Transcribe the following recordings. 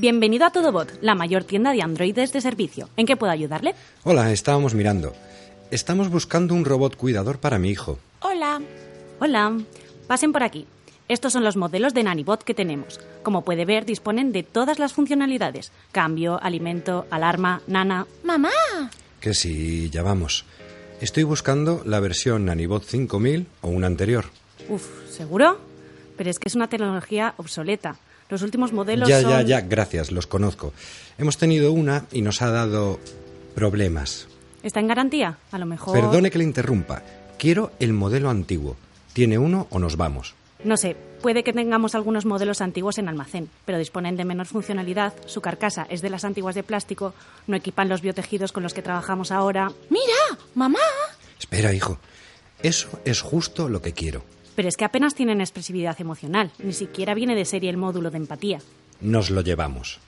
Bienvenido a Todobot, la mayor tienda de androides de servicio. ¿En qué puedo ayudarle? Hola, estábamos mirando. Estamos buscando un robot cuidador para mi hijo. Hola. Hola. Pasen por aquí. Estos son los modelos de Nanibot que tenemos. Como puede ver, disponen de todas las funcionalidades. Cambio, alimento, alarma, nana. ¡Mamá! Que sí, ya vamos. Estoy buscando la versión Nanibot 5000 o una anterior. Uf, ¿seguro? Pero es que es una tecnología obsoleta. Los últimos modelos Ya, son... ya, ya, gracias, los conozco. Hemos tenido una y nos ha dado problemas. ¿Está en garantía? A lo mejor... Perdone que le interrumpa. Quiero el modelo antiguo. ¿Tiene uno o nos vamos? No sé, puede que tengamos algunos modelos antiguos en almacén, pero disponen de menor funcionalidad, su carcasa es de las antiguas de plástico, no equipan los biotejidos con los que trabajamos ahora. ¡Mira! ¡Mamá! Espera, hijo. Eso es justo lo que quiero. Pero es que apenas tienen expresividad emocional, ni siquiera viene de serie el módulo de empatía. Nos lo llevamos.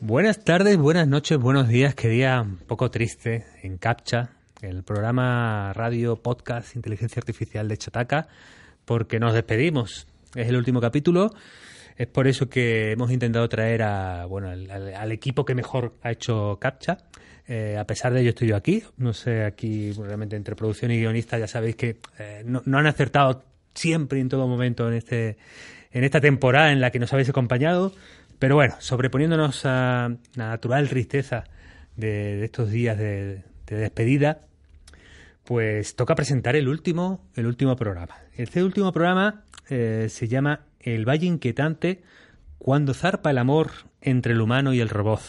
Buenas tardes, buenas noches, buenos días. Qué día un poco triste en CAPTCHA, el programa radio podcast Inteligencia Artificial de Chataca, porque nos despedimos. Es el último capítulo. Es por eso que hemos intentado traer a, bueno, al, al- equipo que mejor ha hecho CAPTCHA. Eh, a pesar de ello estoy yo aquí. No sé, aquí realmente entre producción y guionista ya sabéis que eh, no, han acertado siempre y en todo momento en este en esta temporada en la que nos habéis acompañado. Pero bueno, sobreponiéndonos a la natural tristeza de, de estos días de, de despedida, pues toca presentar el último, el último programa. Este último programa eh, se llama El Valle Inquietante, cuando zarpa el amor entre el humano y el robot.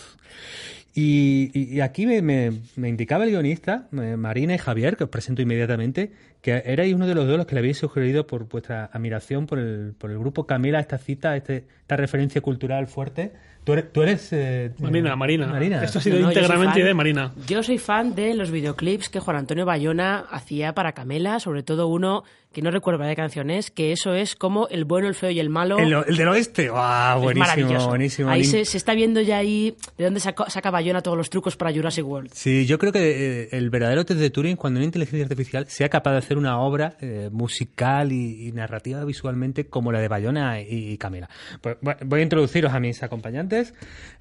Y, y- y aquí me, me- me indicaba el guionista, eh, Marina y Javier, que os presento inmediatamente, que erais uno de los dos los que le habéis sugerido por vuestra admiración por el, por el grupo Camila esta cita, este, esta referencia cultural fuerte. Tú eres... Tú eres eh, Marina, eh, Marina. Marina. Esto ha sido No, íntegramente fan. de Marina. Yo soy fan de los videoclips que Juan Antonio Bayona hacía para Camela, sobre todo uno que no recuerdo de qué canción es, que eso es como el bueno, el feo y el malo. El, el del oeste. ¡Ah, Es buenísimo, buenísimo! Ahí se, se está viendo ya ahí de dónde saca, saca Bayona todos los trucos para Jurassic World. Sí, yo creo que eh, el verdadero test de Turing, cuando una inteligencia artificial sea capaz de hacer una obra eh, musical y, y narrativa visualmente como la de Bayona y, y Camila. Pues, voy a introduciros a mis acompañantes.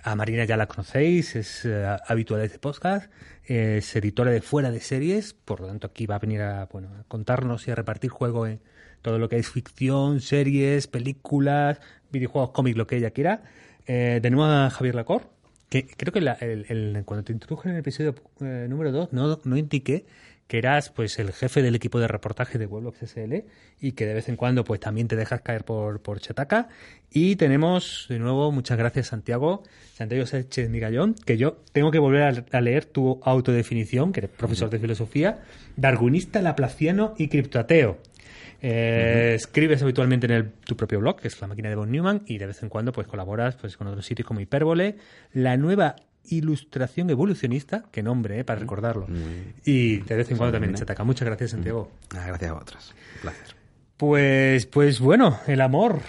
A Marina ya la conocéis, es eh, habitual de este podcast, es editora de Fuera de Series, por lo tanto aquí va a venir a, bueno, a contarnos y a repartir juego en todo lo que es ficción, series, películas, videojuegos, cómics, lo que ella quiera. Eh, tenemos a Javier Lacor, que creo que la- el- el- cuando te introduje en el episodio eh, número 2 no, no indiqué que eras pues el jefe del equipo de reportaje de Weblogs SL y que de vez en cuando pues también te dejas caer por, por Chataca. Y tenemos de nuevo, muchas gracias Santiago, Santiago Sánchez Migallón, que yo tengo que volver a, a leer tu autodefinición, que eres profesor de filosofía, darwinista, laplaciano y criptoateo. Eh, Escribes habitualmente en el- tu propio blog, que es la máquina de Von Neumann, y de vez en cuando pues colaboras pues con otros sitios como Hipérbole, la nueva ilustración evolucionista, qué nombre, eh, para recordarlo. Y de vez en cuando también en Chataca. Muchas gracias, Santiago. Ah, gracias a otras. Un placer. Pues, pues bueno, el amor.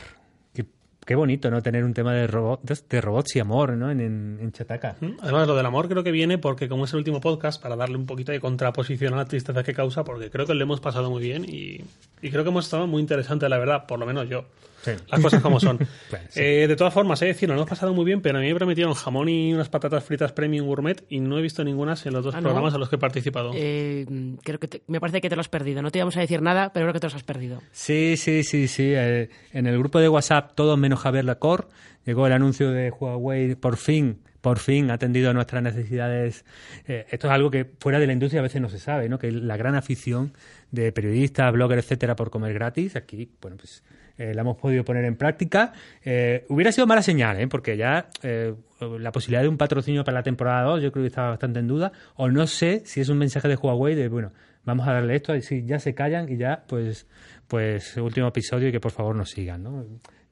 Qué, qué bonito, ¿no? Tener un tema de, robots de robots y amor, ¿no? En, en, en Chataca. Además, lo del amor creo que viene porque, como es el último podcast, para darle un poquito de contraposición a la tristeza que causa, porque creo que lo hemos pasado muy bien y, y creo que hemos estado muy interesante, la verdad, por lo menos yo. Sí. Las cosas como son. Claro, sí. Eh, de todas formas, he de decir, lo hemos pasado muy bien, pero a mí me prometieron jamón y unas patatas fritas premium gourmet y no he visto ninguna en los dos Ah, ¿no? programas en los que he participado. Eh, creo que te- me parece que te lo has perdido. No te íbamos a decir nada, pero creo que te los has perdido. Sí, sí, sí, sí. Eh, en el grupo de WhatsApp, todos menos Javier Lacor, llegó el anuncio de Huawei, por fin, por fin ha atendido a nuestras necesidades. Eh, esto es algo que fuera de la industria a veces no se sabe, ¿no? Que la gran afición de periodistas, bloggers, etcétera, por comer gratis, aquí, bueno, pues eh, la hemos podido poner en práctica. Eh, hubiera sido mala señal, ¿eh? Porque ya la posibilidad de un patrocinio para la temporada 2 yo creo que estaba bastante en duda. O no sé si es un mensaje de Huawei de, bueno, vamos a darle esto, si ya se callan y ya, pues, pues último episodio y que por favor nos sigan, ¿no?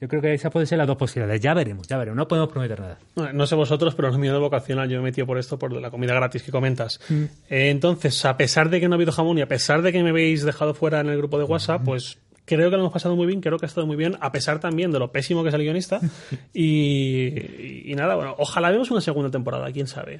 Yo creo que esas pueden ser las dos posibilidades. Ya veremos, ya veremos. No podemos prometer nada. No, no sé vosotros, pero en mi de vocacional yo me he metido por esto, por la comida gratis que comentas. Eh, entonces, a pesar de que no ha habido jamón y a pesar de que me habéis dejado fuera en el grupo de WhatsApp, pues Creo que lo hemos pasado muy bien, creo que ha estado muy bien, a pesar también de lo pésimo que es el guionista. y, y nada, bueno, ojalá vemos una segunda temporada, quién sabe.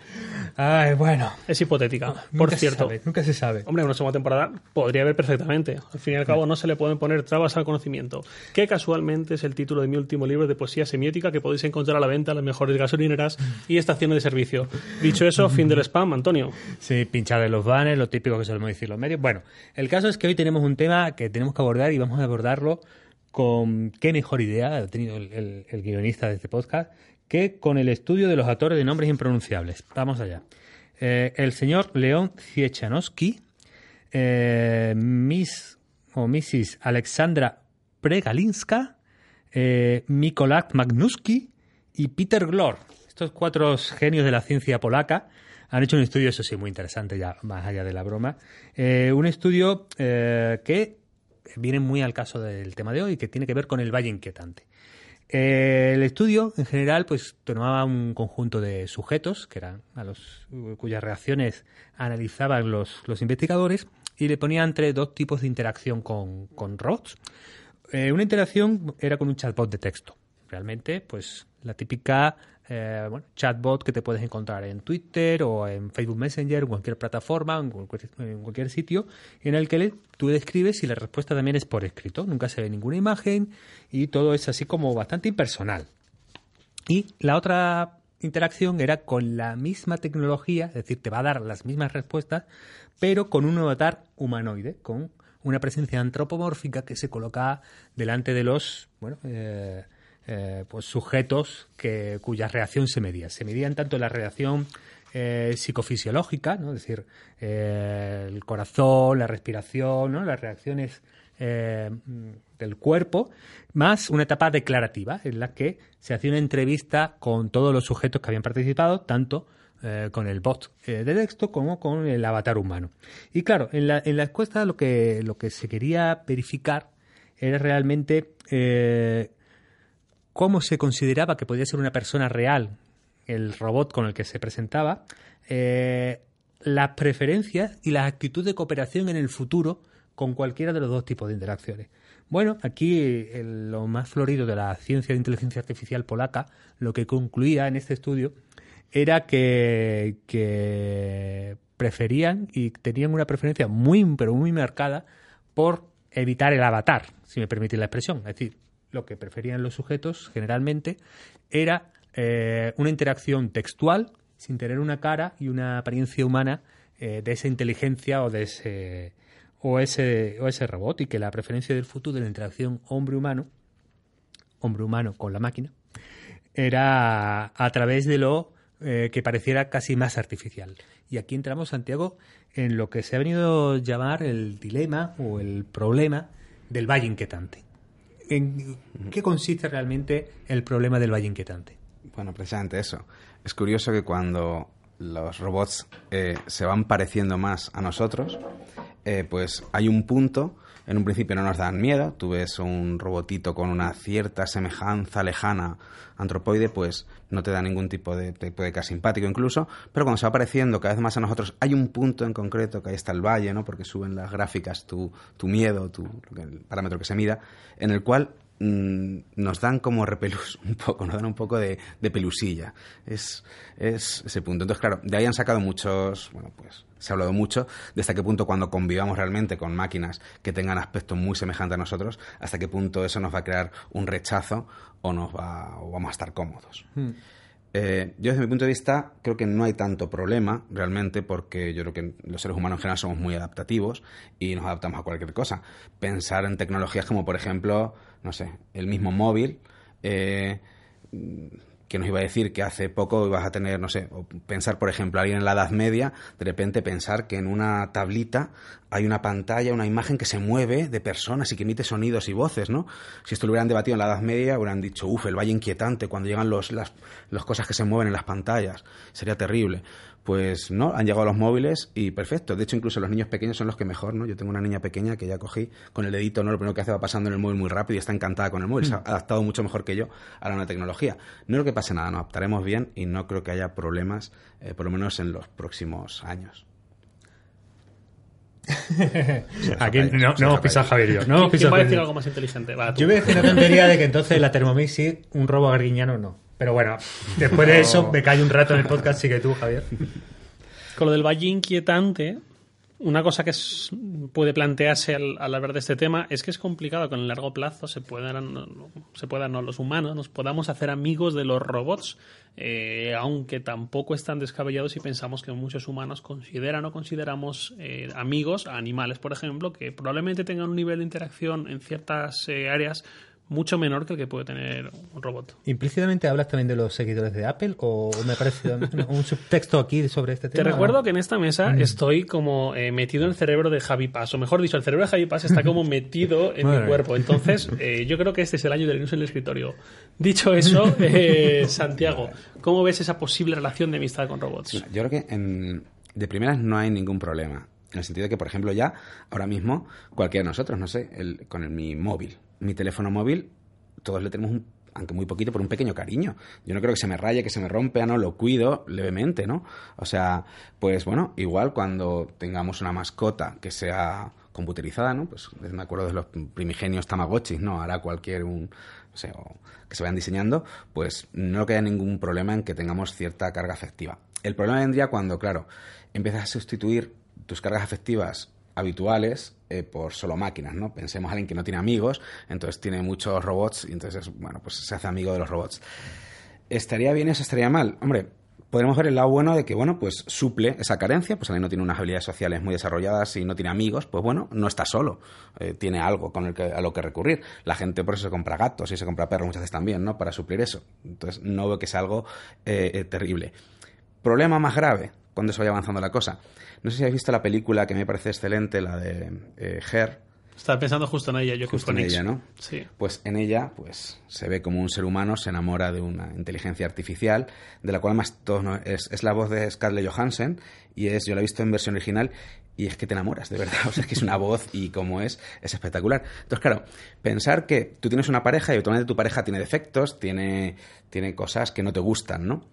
Ay, bueno. Es hipotética, por Nunca se cierto. sabe, nunca se sabe. Hombre, una segunda temporada podría haber perfectamente. Al fin y al cabo, no se le pueden poner trabas al conocimiento. Que casualmente es el título de mi último libro de poesía semiótica que podéis encontrar a la venta en las mejores gasolineras y estaciones de servicio. Dicho eso, fin del spam, Antonio. Sí, pinchar en los banners, lo típico que solemos decir los medios. Bueno, el caso es que hoy tenemos un tema que tenemos que abordar y vamos a abordarlo con qué mejor idea ha tenido el, guionista de este podcast que con el estudio de los actores de nombres impronunciables. Vamos allá. Eh, el señor León Ciechanowski, eh, Miss o Mrs. Alexandra Pregalinska, eh, Mikołaj Magnuski y Peter Glor. Estos cuatro genios de la ciencia polaca han hecho un estudio, eso sí, muy interesante, ya más allá de la broma. Eh, un estudio eh, que viene muy al caso del tema de hoy, que tiene que ver con el Valle Inquietante. Eh, el estudio, en general, pues tomaba un conjunto de sujetos, que eran a los cuyas reacciones analizaban los, los investigadores, y le ponía entre dos tipos de interacción con, con robots. Eh, una interacción era con un chatbot de texto. Realmente, pues la típica eh, chatbot que te puedes encontrar en Twitter o en Facebook Messenger, en cualquier plataforma, en cualquier, en cualquier sitio, en el que tú le escribes y la respuesta también es por escrito. Nunca se ve ninguna imagen y todo es así como bastante impersonal. Y la otra interacción era con la misma tecnología, es decir, te va a dar las mismas respuestas, pero con un avatar humanoide, con una presencia antropomórfica que se coloca delante de los bueno, eh, eh, pues sujetos que, cuya reacción se medía. Se medían tanto la reacción eh, psicofisiológica, ¿no? es decir, eh, el corazón, la respiración, ¿no? las reacciones del cuerpo, más una etapa declarativa en la que se hacía una entrevista con todos los sujetos que habían participado, tanto con el bot de texto como con el avatar humano. Y claro, en la, en la encuesta lo que, lo que se quería verificar era realmente cómo se consideraba que podía ser una persona real el robot con el que se presentaba, eh, las preferencias y la actitud de cooperación en el futuro con cualquiera de los dos tipos de interacciones. Bueno, aquí lo más florido de la ciencia de inteligencia artificial polaca, lo que concluía en este estudio era que, preferían y tenían una preferencia muy, pero muy marcada por evitar el avatar, si me permitís la expresión. Es decir, lo que preferían los sujetos generalmente era eh, una interacción textual sin tener una cara y una apariencia humana eh, de esa inteligencia o de ese o ese o ese robot y que la preferencia del futuro de la interacción hombre-humano hombre humano con la máquina era a través de lo eh, que pareciera casi más artificial. Y aquí entramos, Santiago, en lo que se ha venido a llamar el dilema o el problema del valle inquietante. ¿En qué consiste realmente el problema del valle inquietante? Bueno, precisamente eso. Es curioso que cuando los robots eh, se van pareciendo más a nosotros, eh, pues hay un punto, en un principio no nos dan miedo, tú ves un robotito con una cierta semejanza lejana antropoide, pues no te da ningún tipo de, te puede caer simpático incluso, pero cuando se va pareciendo cada vez más a nosotros, hay un punto en concreto, que ahí está el valle, ¿no? porque suben las gráficas tu, tu miedo, tu, el parámetro que se mida, en el cual mm, nos dan como repelús un poco, nos dan un poco de, pelusilla. Es, es ese punto. Entonces, claro, de ahí han sacado muchos, bueno, pues se ha hablado mucho de hasta qué punto cuando convivamos realmente con máquinas que tengan aspecto muy semejante a nosotros, hasta qué punto eso nos va a crear un rechazo o, nos va, o vamos a estar cómodos. Eh, yo desde mi punto de vista creo que no hay tanto problema realmente porque yo creo que los seres humanos en general somos muy adaptativos y nos adaptamos a cualquier cosa. Pensar en tecnologías como por ejemplo, no sé, el mismo móvil, eh, que nos iba a decir que hace poco ibas a tener, no sé, pensar, por ejemplo, alguien en la Edad Media, de repente pensar que en una tablita hay una pantalla, una imagen que se mueve de personas y que emite sonidos y voces, ¿no? Si esto lo hubieran debatido en la Edad Media, hubieran dicho, uff, el valle inquietante, cuando llegan los, las, las cosas que se mueven en las pantallas, sería terrible. Pues no, han llegado los móviles y perfecto. De hecho, incluso los niños pequeños son los que mejor, ¿no? Yo tengo una niña pequeña que ya cogí con el dedito, ¿no? Lo primero que hace va pasando en el móvil muy rápido y está encantada con el móvil. Se ha adaptado mucho mejor que yo a la nueva tecnología. No creo que pase nada, nos adaptaremos bien y no creo que haya problemas, eh, por lo menos en los próximos años. Aquí no, no hemos pisado Javier y yo. No hemos ¿Quién pisado va a decir algo más inteligente? Va. Yo voy a decir una tontería de que entonces la Thermomix sí, un robo garguiñano no. Pero bueno, después de eso me callo un rato en el podcast, sigue tú, Javier. Con lo del valle inquietante, una cosa que es- puede plantearse al, al hablar de este tema es que es complicado que en el largo plazo se puedan, se puedan no, los humanos nos podamos hacer amigos de los robots, eh, aunque tampoco están descabellados si pensamos que muchos humanos consideran o consideramos eh, amigos a animales, por ejemplo, que probablemente tengan un nivel de interacción en ciertas eh, áreas mucho menor que el que puede tener un robot. ¿Implícitamente hablas también de los seguidores de Apple o me parece un, un subtexto aquí sobre este Te tema? recuerdo ¿no? que en esta mesa Mm. estoy como eh, metido en el cerebro de Javi Paz, o mejor dicho, el cerebro de Javi Paz está como metido en Madre mi cuerpo. Entonces, eh, yo creo que este es el año del Linux en el escritorio. Dicho eso, eh, Santiago, ¿cómo ves esa posible relación de amistad con robots? Yo creo que en- de primeras no hay ningún problema. En el sentido de que, por ejemplo, ya ahora mismo cualquiera de nosotros, no sé, el- con el- mi móvil, mi teléfono móvil, todos le tenemos un aunque muy poquito, por un pequeño cariño. Yo no creo que se me raye, que se me rompa, no, lo cuido levemente, ¿no? O sea, pues bueno, igual cuando tengamos una mascota que sea computerizada, ¿no? Pues me acuerdo de los primigenios Tamagotchis, ¿no? Ahora cualquier un, o que se vayan diseñando, pues no creo que haya ningún problema en que tengamos cierta carga afectiva. El problema vendría cuando, claro, empiezas a sustituir tus cargas afectivas habituales eh, por solo máquinas, ¿no? Pensemos a alguien que no tiene amigos, entonces tiene muchos robots y entonces, bueno, pues se hace amigo de los robots. ¿Estaría bien eso? ¿Estaría mal? Hombre, podremos ver el lado bueno de que, bueno, pues suple esa carencia, pues alguien no tiene unas habilidades sociales muy desarrolladas y no tiene amigos, pues bueno, no está solo, eh, tiene algo con el que, a lo que recurrir. La gente por eso se compra gatos y se compra perros muchas veces también, ¿no? Para suplir eso. Entonces no veo que sea algo eh, terrible. Problema más grave, cuando se vaya avanzando la cosa. No sé si habéis visto la película que me parece excelente, la de eh, Her, Estaba pensando justo en ella, yo justo en ella, ¿no? Sí. Pues en ella, pues se ve como un ser humano se enamora de una inteligencia artificial, de la cual más todos no- es, es la voz de Scarlett Johansson y es, yo la he visto en versión original y es que te enamoras, de verdad. O sea, es que es una voz y como es, es espectacular. Entonces, claro, pensar que tú tienes una pareja y automáticamente tu pareja tiene defectos, tiene, tiene cosas que no te gustan, ¿no?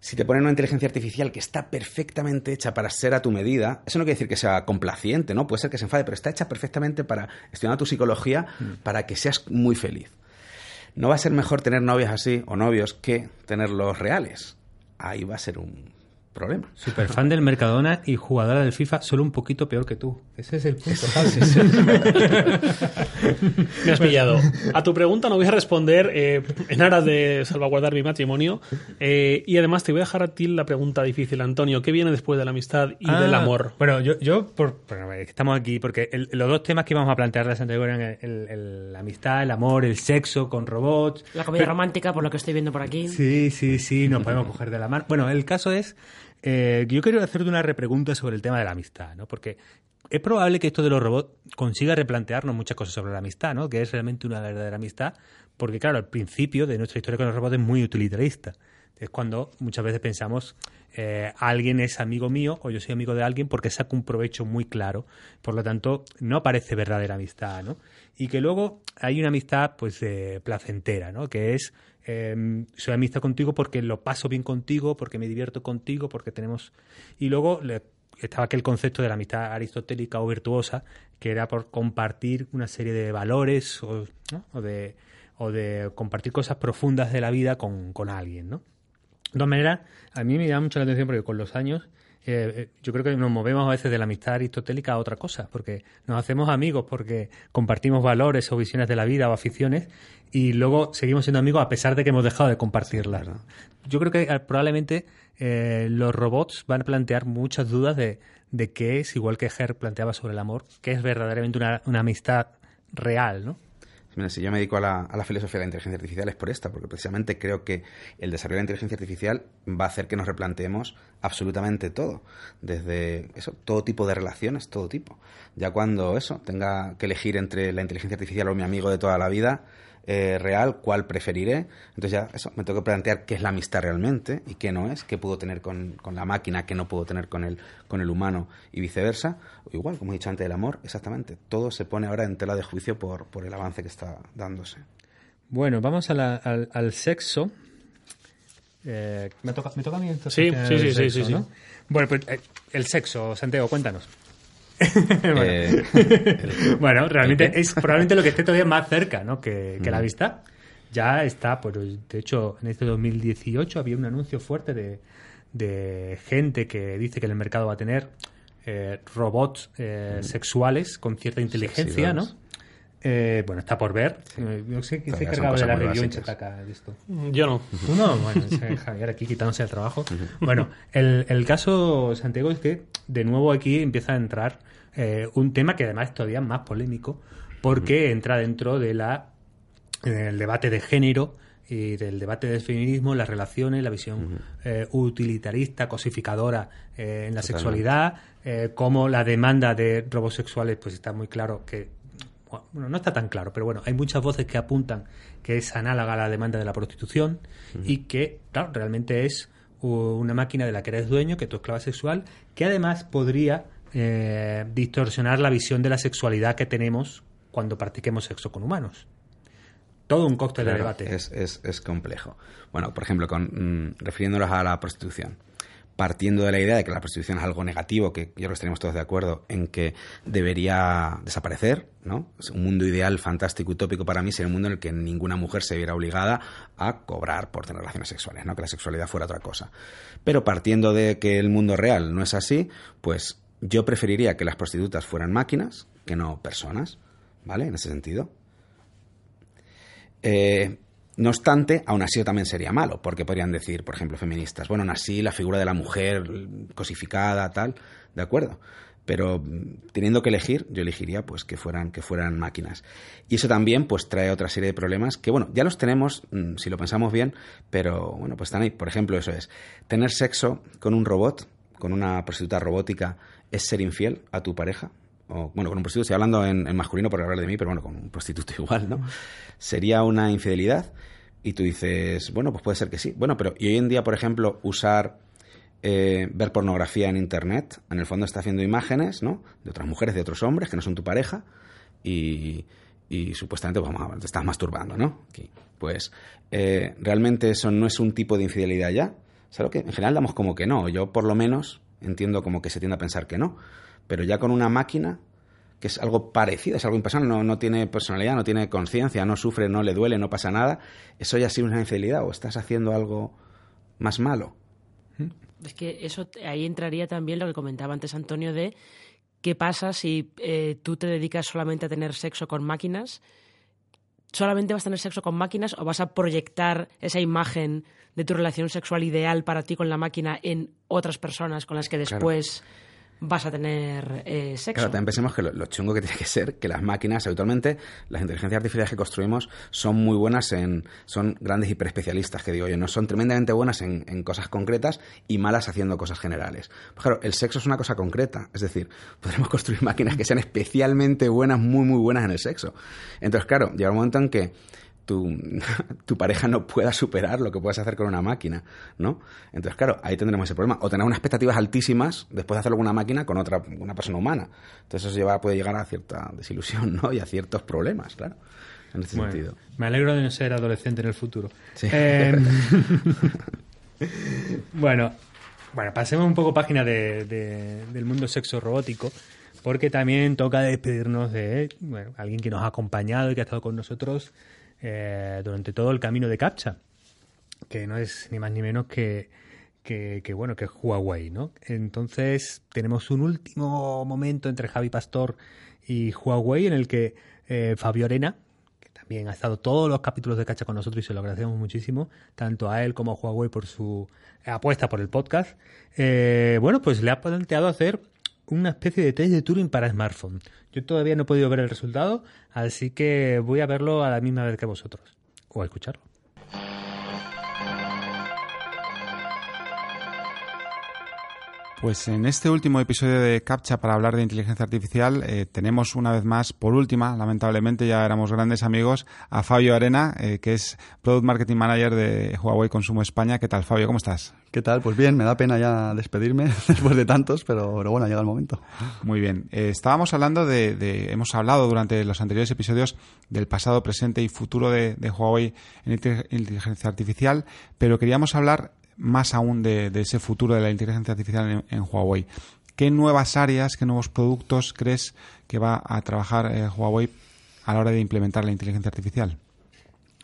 Si te ponen una inteligencia artificial que está perfectamente hecha para ser a tu medida, eso no quiere decir que sea complaciente, ¿no? Puede ser que se enfade, pero está hecha perfectamente para estudiar tu psicología para que seas muy feliz. No va a ser mejor tener novias así o novios que tenerlos reales. Ahí va a ser un problema. Super fan del Mercadona y jugadora del FIFA, solo un poquito peor que tú. Ese es el punto. ¿sabes? Me has pillado. A tu pregunta no voy a responder eh, en aras de salvaguardar mi matrimonio. Eh, y además te voy a dejar a ti la pregunta difícil, Antonio. ¿Qué viene después de la amistad y Ah, del amor? Bueno, yo, yo por, bueno, estamos aquí porque el- los dos temas que íbamos a plantear la anterior eran la amistad, el amor, el sexo con robots. La comedia Pero- romántica, por lo que estoy viendo por aquí. Sí, sí, sí, nos podemos coger de la mano. Bueno, el caso es, eh, yo quiero hacerte una repregunta sobre el tema de la amistad, ¿no? Porque es probable que esto de los robots consiga replantearnos muchas cosas sobre la amistad, ¿no? Que es realmente una verdadera amistad, porque claro, al principio de nuestra historia con los robots es muy utilitarista. Es cuando muchas veces pensamos, eh, alguien es amigo mío o yo soy amigo de alguien porque saco un provecho muy claro. Por lo tanto, no parece verdadera amistad, ¿no? Y que luego hay una amistad, pues, eh, placentera, ¿no? Que es, eh, soy amistad contigo porque lo paso bien contigo, porque me divierto contigo, porque tenemos... Y luego le- estaba aquel concepto de la amistad aristotélica o virtuosa, que era por compartir una serie de valores o de, o de compartir cosas profundas de la vida con, con alguien, ¿no? De todas maneras, a mí me llama mucho la atención porque con los años eh, eh, yo creo que nos movemos a veces de la amistad aristotélica a otra cosa, porque nos hacemos amigos porque compartimos valores o visiones de la vida o aficiones y luego seguimos siendo amigos a pesar de que hemos dejado de compartirlas. Yo creo que eh, probablemente eh, los robots van a plantear muchas dudas de, qué es, igual que Her planteaba sobre el amor, qué es verdaderamente una amistad real, ¿no? Mira, si yo me dedico a la, a la filosofía de la inteligencia artificial es por esta, porque precisamente creo que el desarrollo de la inteligencia artificial va a hacer que nos replanteemos absolutamente todo, desde eso, todo tipo de relaciones, todo tipo. Ya cuando eso, tenga que elegir entre la inteligencia artificial o mi amigo de toda la vida eh, real, cuál preferiré, entonces ya eso, me tengo que plantear qué es la amistad realmente y qué no es, qué puedo tener con, con la máquina, qué no puedo tener con el, con el humano y viceversa. O igual, como he dicho antes, el amor, exactamente. Todo se pone ahora en tela de juicio por, por el avance que está dándose. Bueno, vamos a la- al, al sexo. Eh, ¿me, toca, ¿Me toca a mí entonces? Sí, sí, sí, sí, sexo, sí, sí. ¿no? Bueno, pues eh, el sexo, Santiago, cuéntanos. bueno. Eh, bueno, realmente es probablemente lo que esté todavía más cerca ¿no? que, que la vista. Ya está, por, de hecho, en este 2018 había un anuncio fuerte de, de gente que dice que el mercado va a tener eh, robots eh, sexuales con cierta inteligencia, ¿no? Eh, bueno, está por ver. Yo sé que se encargaba de la muy review en básicas. Chataca de esto. Yo no. ¿Tú no? Bueno, Javier aquí quitándose el trabajo. Bueno, el, el caso Santiago es que de nuevo aquí empieza a entrar eh, un tema que además es todavía más polémico porque entra dentro de la del debate de género y del debate del feminismo, las relaciones, la visión eh, utilitarista, cosificadora eh, en la Totalmente. sexualidad, eh, como la demanda de robos sexuales, pues está muy claro que bueno, no está tan claro, pero bueno, hay muchas voces que apuntan que es análoga a la demanda de la prostitución y que, claro, realmente es una máquina de la que eres dueño, que tu esclava sexual, que además podría eh, distorsionar la visión de la sexualidad que tenemos cuando practiquemos sexo con humanos. Todo un cóctel de debate. Es, es, es complejo. Bueno, por ejemplo, con, mm, refiriéndonos a la prostitución. Partiendo de la idea de que la prostitución es algo negativo, que yo creo que estaríamos todos de acuerdo en que debería desaparecer, ¿no? Es un mundo ideal, fantástico, utópico para mí sería un mundo en el que ninguna mujer se viera obligada a cobrar por tener relaciones sexuales, ¿no? Que la sexualidad fuera otra cosa. Pero partiendo de que el mundo real no es así, pues yo preferiría que las prostitutas fueran máquinas que no personas, ¿vale? En ese sentido. Eh, no obstante, aún así también sería malo, porque podrían decir, por ejemplo, feministas, bueno, aún así la figura de la mujer cosificada, tal, de acuerdo. Pero mm, teniendo que elegir, yo elegiría pues que fueran, que fueran máquinas. Y eso también pues trae otra serie de problemas que, bueno, ya los tenemos, mm, si lo pensamos bien, pero bueno, pues están ahí. Por ejemplo, eso es, tener sexo con un robot, con una prostituta robótica, es ser infiel a tu pareja o bueno, con un prostituto, estoy hablando en, en masculino por hablar de mí, pero bueno, con un prostituto igual, ¿no? Sería una infidelidad y tú dices, bueno, pues puede ser que sí. Bueno, pero y hoy en día, por ejemplo, usar, eh, ver pornografía en Internet, en el fondo está haciendo imágenes, ¿no? De otras mujeres, de otros hombres que no son tu pareja y, y supuestamente pues, te estás masturbando, ¿no? Pues eh, realmente eso no es un tipo de infidelidad ya. Es algo que en general damos como que no. Yo por lo menos entiendo como que se tiende a pensar que no. Pero ya con una máquina, que es algo parecido, es algo impersonal, no, no tiene personalidad, no tiene conciencia, no sufre, no le duele, no pasa nada, eso ya sí es una infidelidad o estás haciendo algo más malo. Es que eso ahí entraría también lo que comentaba antes Antonio de qué pasa si eh, tú te dedicas solamente a tener sexo con máquinas. ¿Solamente vas a tener sexo con máquinas o vas a proyectar esa imagen de tu relación sexual ideal para ti con la máquina en otras personas con las que después vas a tener eh, sexo? Claro, también pensemos que lo, chungo que tiene que ser que las máquinas, habitualmente, las inteligencias artificiales que construimos son muy buenas en. son grandes hiperespecialistas, que digo yo, no son tremendamente buenas en, en cosas concretas y malas haciendo cosas generales. Pues claro, el sexo es una cosa concreta, es decir, podremos construir máquinas que sean especialmente buenas, muy, muy buenas en el sexo. Entonces, claro, llega un momento en que tu, tu, pareja no pueda superar lo que puedes hacer con una máquina, ¿no? Entonces, claro, ahí tendremos ese problema. O tener unas expectativas altísimas después de hacerlo con una máquina con otra una persona humana. Entonces, eso lleva, puede llegar a cierta desilusión, ¿no? Y a ciertos problemas, claro. En este bueno, sentido. Me alegro de no ser adolescente en el futuro. Sí. Eh, bueno, bueno, pasemos un poco página de, de, del mundo sexo robótico, porque también toca despedirnos de bueno, alguien que nos ha acompañado y que ha estado con nosotros eh, durante todo el camino de CAPTCHA, que no es ni más ni menos que, que, bueno, que Huawei, ¿no? Entonces tenemos un último momento entre Javi Pastor y Huawei en el que eh, Fabio Arena, que también ha estado todos los capítulos de Cacha con nosotros y se lo agradecemos muchísimo, tanto a él como a Huawei por su apuesta por el podcast, eh, bueno, pues le ha planteado hacer una especie de test de Turing para smartphone. Yo todavía no he podido ver el resultado, así que voy a verlo a la misma vez que vosotros, o a escucharlo. Pues en este último episodio de CAPTCHA para hablar de inteligencia artificial eh, tenemos una vez más, por última, lamentablemente ya éramos grandes amigos, a Fabio Arena, eh, que es Product Marketing Manager de Huawei Consumo España. ¿Qué tal, Fabio? ¿Cómo estás? ¿Qué tal? Pues bien, me da pena ya despedirme después de tantos, pero, pero bueno, llega el momento. Muy bien. Eh, estábamos hablando de, de, hemos hablado durante los anteriores episodios del pasado, presente y futuro de, de Huawei en inteligencia artificial, pero queríamos hablar más aún de, ese futuro de la inteligencia artificial en, Huawei. ¿qué nuevas áreas, qué nuevos productos crees que va a trabajar eh, Huawei a la hora de implementar la inteligencia artificial?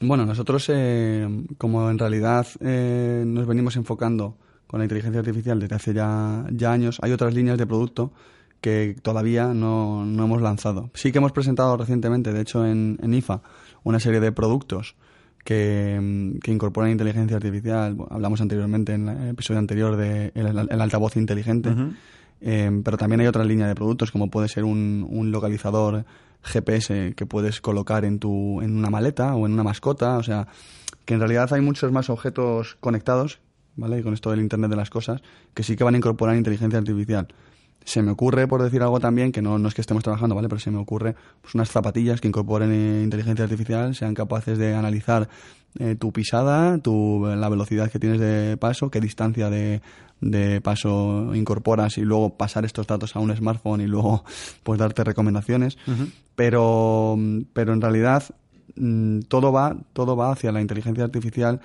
Bueno, nosotros, eh, como en realidad eh, nos venimos enfocando con la inteligencia artificial desde hace ya, años, hay otras líneas de producto que todavía no, no, hemos lanzado. Sí que hemos presentado recientemente, de hecho en IFA, una serie de productos que, que, incorporan inteligencia artificial. Hablamos anteriormente en el episodio anterior de el, altavoz inteligente, uh -huh. eh, pero también hay otra línea de productos como puede ser un, un, localizador GPS que puedes colocar en tu en una maleta o en una mascota, o sea, que en realidad hay muchos más objetos conectados, ¿vale? Y con esto del Internet de las cosas, que sí que van a incorporar inteligencia artificial se me ocurre, por decir algo también, que no, no es que estemos trabajando, ¿vale? Pero se me ocurre pues, unas zapatillas que incorporen eh, inteligencia artificial, sean capaces de analizar eh, tu pisada, tu, la velocidad que tienes de paso, qué distancia de, de paso incorporas y luego pasar estos datos a un smartphone y luego pues darte recomendaciones. Uh -huh. Pero, pero en realidad mmm, todo va, todo va hacia la inteligencia artificial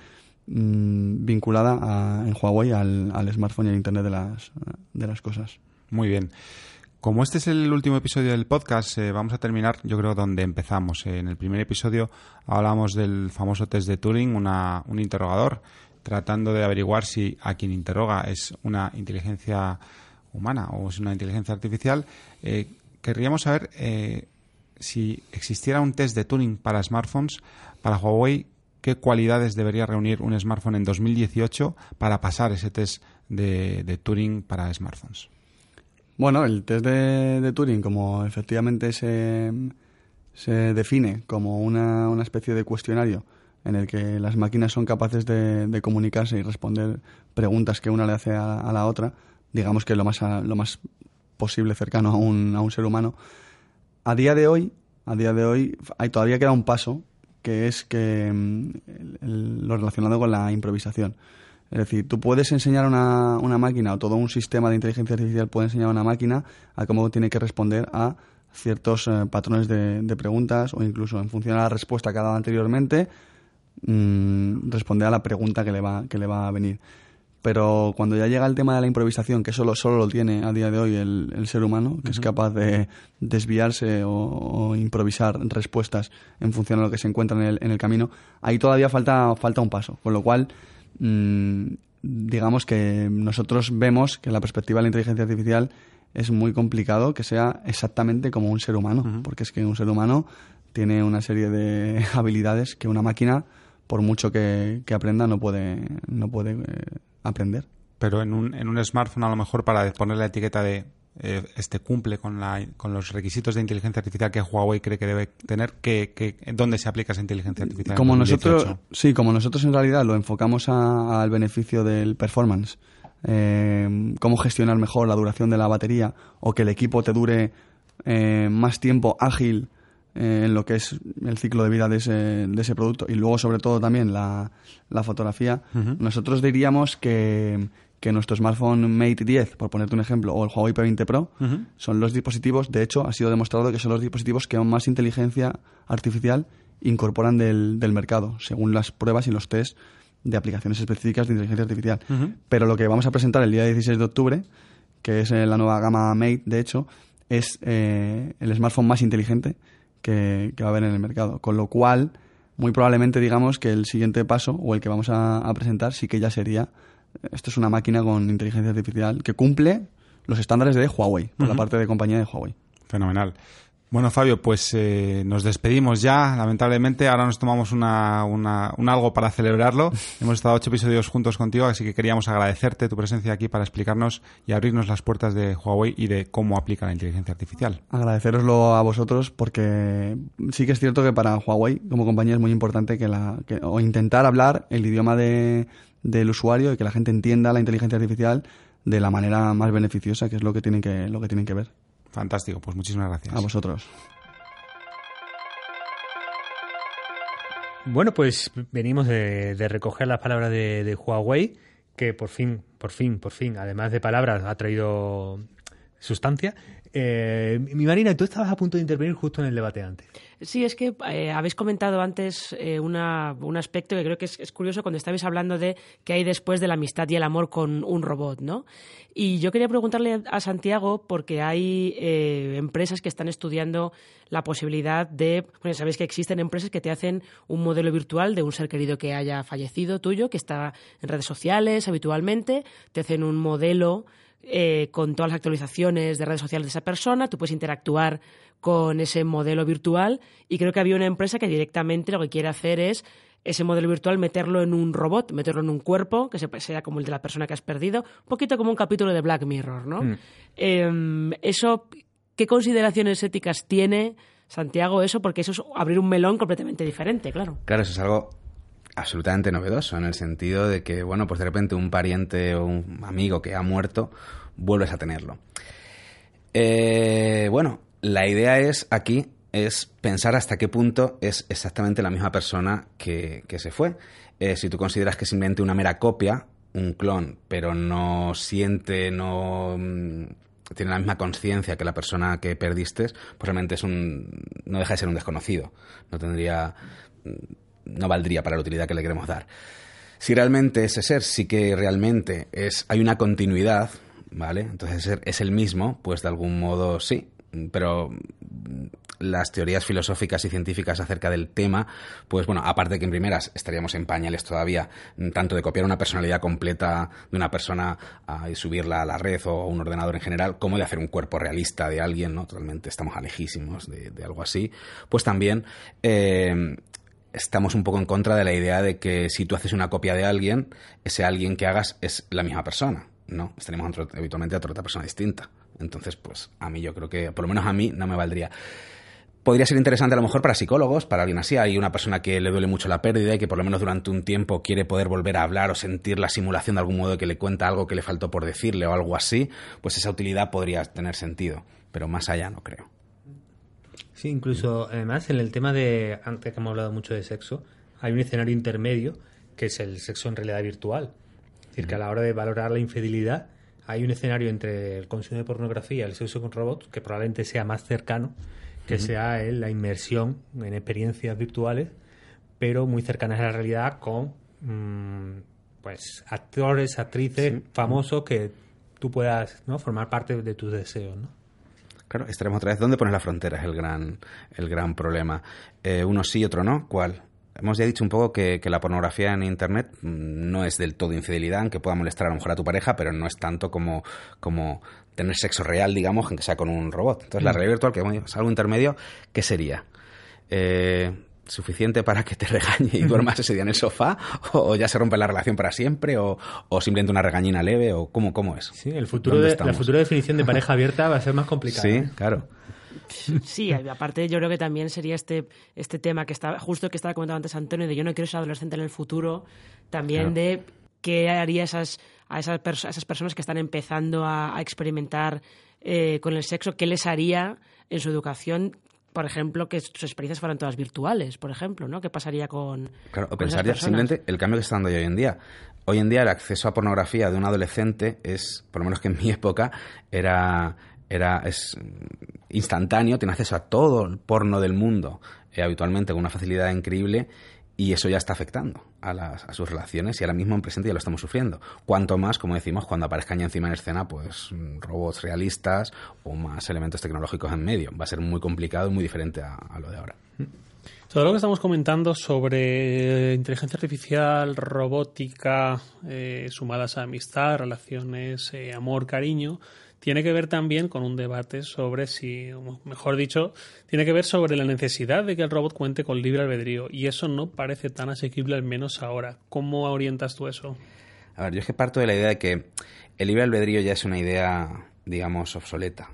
mmm, vinculada a, en Huawei al, al smartphone y al Internet de las, de las cosas. Muy bien. Como este es el último episodio del podcast, eh, vamos a terminar, yo creo, donde empezamos. Eh, en el primer episodio hablamos del famoso test de Turing, una, un interrogador, tratando de averiguar si a quien interroga es una inteligencia humana o es una inteligencia artificial. Eh, querríamos saber si existiera un test de Turing para smartphones, para Huawei, qué cualidades debería reunir un smartphone en 2018 para pasar ese test de Turing para smartphones. Bueno, el test de, de Turing, como efectivamente se, se define como una, una, especie de cuestionario en el que las máquinas son capaces de, comunicarse y responder preguntas que una le hace a, la otra, digamos que lo más, a, lo más posible cercano a un, a un ser humano. A día de hoy, a día de hoy, hay, todavía queda un paso que es que el, el, lo relacionado con la improvisación. Es decir, tú puedes enseñar a una, una, máquina o todo un sistema de inteligencia artificial puede enseñar a una máquina a cómo tiene que responder a ciertos eh, patrones de, de, preguntas o incluso en función a la respuesta que ha dado anteriormente, mmm, responder a la pregunta que le va, que le va a venir. Pero cuando ya llega el tema de la improvisación, que solo, solo lo tiene a día de hoy el, el ser humano, que uh -huh. es capaz de desviarse o, o, improvisar respuestas en función a lo que se encuentra en el, en el camino, ahí todavía falta, falta un paso. Con lo cual, mmm, digamos que nosotros vemos que la perspectiva de la inteligencia artificial es muy complicado que sea exactamente como un ser humano, uh -huh. porque es que un ser humano tiene una serie de habilidades que una máquina, por mucho que, que aprenda, no puede, no puede eh, aprender. Pero en un, en un smartphone, a lo mejor, para poner la etiqueta de eh, este cumple con, la, con los requisitos de inteligencia artificial que Huawei cree que debe tener, que, que, ¿dónde se aplica esa inteligencia artificial? Como nosotros, sí, como nosotros en realidad lo enfocamos a, al beneficio del performance, eh, cómo gestionar mejor la duración de la batería o que el equipo te dure eh, más tiempo ágil en lo que es el ciclo de vida de ese, de ese producto y luego sobre todo también la, la fotografía, uh -huh. nosotros diríamos que, que nuestro smartphone Mate 10, por ponerte un ejemplo, o el Huawei P20 Pro, uh -huh. son los dispositivos, de hecho ha sido demostrado que son los dispositivos que más inteligencia artificial incorporan del, del mercado, según las pruebas y los test de aplicaciones específicas de inteligencia artificial. Uh -huh. Pero lo que vamos a presentar el día 16 de octubre, que es la nueva gama Mate, de hecho, es eh, el smartphone más inteligente que, que, va a haber en el mercado. Con lo cual, muy probablemente digamos que el siguiente paso, o el que vamos a, a presentar, sí que ya sería, esto es una máquina con inteligencia artificial que cumple los estándares de Huawei, por uh -huh. la parte de compañía de Huawei. Fenomenal. Bueno, Fabio, pues eh, nos despedimos ya, lamentablemente. Ahora nos tomamos una, una, un algo para celebrarlo. Hemos estado ocho episodios juntos contigo, así que queríamos agradecerte tu presencia aquí para explicarnos y abrirnos las puertas de Huawei y de cómo aplica la inteligencia artificial. Agradeceroslo a vosotros porque sí que es cierto que para Huawei como compañía es muy importante que la, que, o intentar hablar el idioma de, del usuario y que la gente entienda la inteligencia artificial de la manera más beneficiosa, que es lo que tienen que, lo que, tienen que ver. Fantástico, pues muchísimas gracias. A vosotros. Bueno, pues venimos de, de recoger las palabras de, de, Huawei, que por fin, por fin, por fin, además de palabras, ha traído sustancia. Eh, mi Marina, tú estabas a punto de intervenir justo en el debate antes. Sí, es que eh, habéis comentado antes eh, una, un aspecto que creo que es, es, curioso cuando estabais hablando de qué hay después de la amistad y el amor con un robot, ¿no? Y yo quería preguntarle a Santiago porque hay empresas que están estudiando la posibilidad de, bueno, sabéis que existen empresas que te hacen un modelo virtual de un ser querido que haya fallecido tuyo, que está en redes sociales habitualmente, te hacen un modelo eh, con todas las actualizaciones de redes sociales de esa persona, tú puedes interactuar con ese modelo virtual y creo que había una empresa que directamente lo que quiere hacer es ese modelo virtual meterlo en un robot, meterlo en un cuerpo que sea como el de la persona que has perdido, un poquito como un capítulo de Black Mirror, ¿no? Mm. Eh, eso, ¿qué consideraciones éticas tiene Santiago eso? Porque eso es abrir un melón completamente diferente, claro. Claro, eso es algo absolutamente novedoso en el sentido de que, bueno, pues de repente un pariente o un amigo que ha muerto, vuelves a tenerlo. Eh, bueno, la idea es aquí es pensar hasta qué punto es exactamente la misma persona que, se fue. Eh, si tú consideras que es simplemente una mera copia, un clon, pero no siente, no mm, tiene la misma conciencia que la persona que perdiste, pues realmente es un, no deja de ser un desconocido. No tendría, mm, no valdría para la utilidad que le queremos dar. Si realmente ese ser sí que realmente es, hay una continuidad, ¿vale? Entonces es el mismo, pues de algún modo sí, pero las teorías filosóficas y científicas acerca del tema, pues bueno, aparte de que en primeras estaríamos en pañales todavía, tanto de copiar una personalidad completa de una persona y subirla a la red o a un ordenador en general, como de hacer un cuerpo realista de alguien, ¿no? Totalmente estamos alejísimos de, algo así, pues también eh, estamos un poco en contra de la idea de que si tú haces una copia de alguien, ese alguien que hagas es la misma persona. No, estaríamos habitualmente a otra persona distinta. Entonces, pues a mí yo creo que, por lo menos a mí, no me valdría podría ser interesante a lo mejor para psicólogos, para alguien así. Hay una persona que le duele mucho la pérdida y que por lo menos durante un tiempo quiere poder volver a hablar o sentir la simulación de algún modo que le cuenta algo que le faltó por decirle o algo así, pues esa utilidad podría tener sentido. Pero más allá no creo. Sí, incluso además en el tema de, antes que hemos hablado mucho de sexo, hay un escenario intermedio que es el sexo en realidad virtual. Es decir, que a la hora de valorar la infidelidad hay un escenario entre el consumo de pornografía y el sexo con robots que probablemente sea más cercano que sea la inmersión en experiencias virtuales, pero muy cercanas a la realidad con mm, pues actores, actrices famosos que tú puedas ¿no? formar parte de tus deseos. ¿no? Claro, estaremos otra vez. ¿Dónde pones la frontera? Es el gran, el gran problema. Eh, uno sí, otro no. ¿Cuál? Hemos ya dicho un poco que, la pornografía en Internet mm, no es del todo infidelidad, aunque pueda molestar a lo mejor a tu pareja, pero no es tanto como, como tener sexo real, digamos, aunque sea con un robot. Entonces, la mm. realidad virtual, que es algo intermedio, ¿qué sería? Eh, ¿Suficiente para que te regañe y duermas ese día en el sofá? ¿O, ya se rompe la relación para siempre? ¿O, simplemente una regañina leve? ¿O cómo, cómo es? Sí, el futuro de, la futura definición de pareja abierta va a ser más complicada. Sí, claro. Sí, aparte yo creo que también sería este, este tema que estaba, justo que estaba comentando antes Antonio, de yo no quiero ser adolescente en el futuro, también de qué haría esas, a, esas, esas personas que están empezando a, experimentar eh, con el sexo, qué les haría en su educación por ejemplo, que sus experiencias fueran todas virtuales, por ejemplo, ¿no? ¿Qué pasaría con. Claro, o pensaría simplemente el cambio que está dando hoy en día. Hoy en día el acceso a pornografía de un adolescente es, por lo menos que en mi época, era era es instantáneo, tiene acceso a todo el porno del mundo, eh, habitualmente con una facilidad increíble, y eso ya está afectando a, las, a, sus relaciones y ahora mismo en presente ya lo estamos sufriendo. Cuanto más, como decimos, cuando aparezcan ya encima en escena, pues robots realistas o más elementos tecnológicos en medio. Va a ser muy complicado y muy diferente a, lo de ahora. Todo lo que estamos comentando sobre inteligencia artificial, robótica, eh, sumadas a amistad, relaciones, eh, amor, cariño, tiene que ver también con un debate sobre si, mejor dicho, tiene que ver sobre la necesidad de que el robot cuente con libre albedrío. Y eso no parece tan asequible, al menos ahora. ¿Cómo orientas tú eso? A ver, yo es que parto de la idea de que el libre albedrío ya es una idea, digamos, obsoleta.